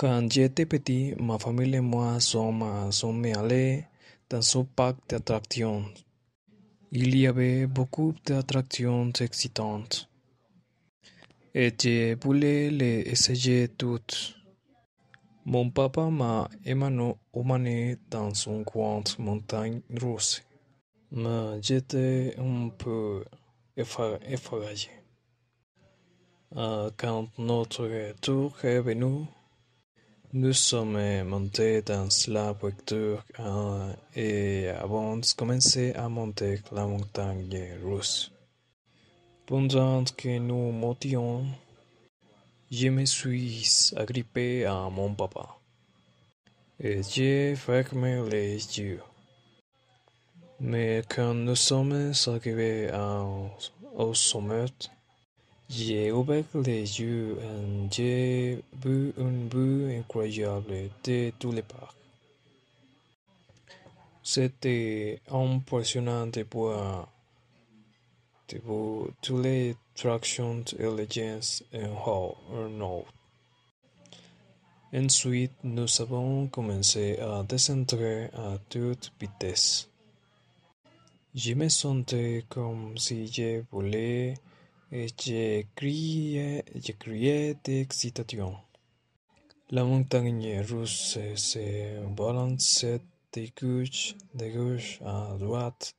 Quand j'étais petit, ma famille et moi sommes, allés dans un parc d'attractions. Il y avait beaucoup d'attractions excitantes. Et je voulais les essayer toutes. Mon papa m'a emmené dans une grande montagne russe. Mais j'étais un peu effrayé. Quand notre tour est venu, nous sommes montés dans la voiture et avons commencé à monter la montagne russe. Pendant que nous montions, je me suis agrippé à mon papa et j'ai fermé les yeux. Mais quand nous sommes arrivés au sommet, j'ai ouvert les yeux et j'ai vu une vue incroyable de tous les parcs. C'était impressionnant de voir, de toutes les attractions et les en haut, en haut. Ensuite, nous avons commencé à descendre à toute vitesse. Je me sentais comme si je voulais et je criais, je d'excitation. La montagne russe se balançait de gauche, à droite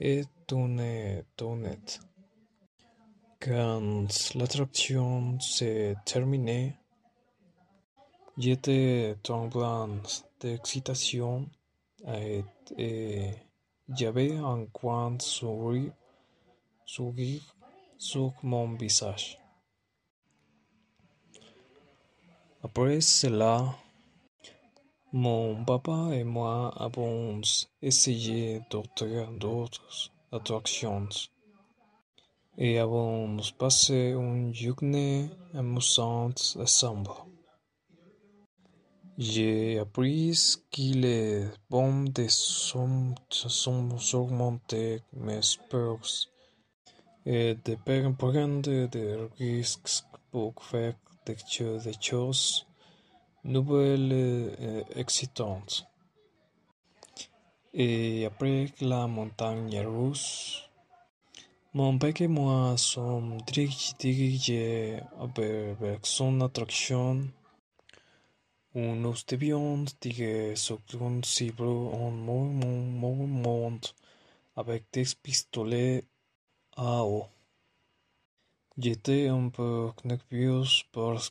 et tournait, tournait. Quand l'attraction s'est terminée, j'étais tremblant d'excitation et, et j'avais un grand sourire, sourire sur mon visage. Après cela, mon papa et moi avons essayé d'autres attractions et avons passé une journée amusante ensemble. J'ai appris qu'il est bon de surmonter mes peurs de prendre des risques faire des choses nouvelles et excitantes. Et après la montagne russe, mon père et moi sommes dirigés vers son attraction où nous devions tirer sur un cible en mouvement avec des pistolets AO. J'étais un peu nerveux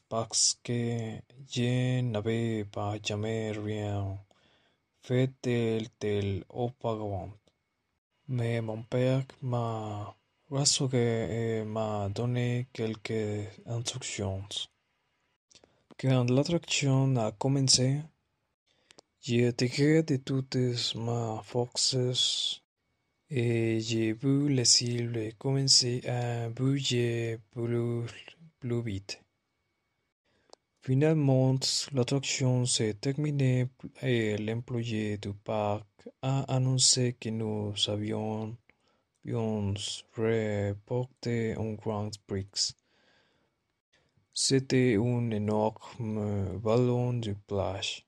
parce que je n'avais pas jamais rien fait tel tel auparavant. Mais mon père m'a rassuré et m'a donné quelques instructions. Quand l'attraction a commencé, j'ai tiré de toutes mes forces et vu les cibles commencer à bouger plus, plus vite. Finalement, l'attraction s'est terminée et l'employé du parc a annoncé que nous avions reporté un grand prix. C'était un énorme ballon de plage.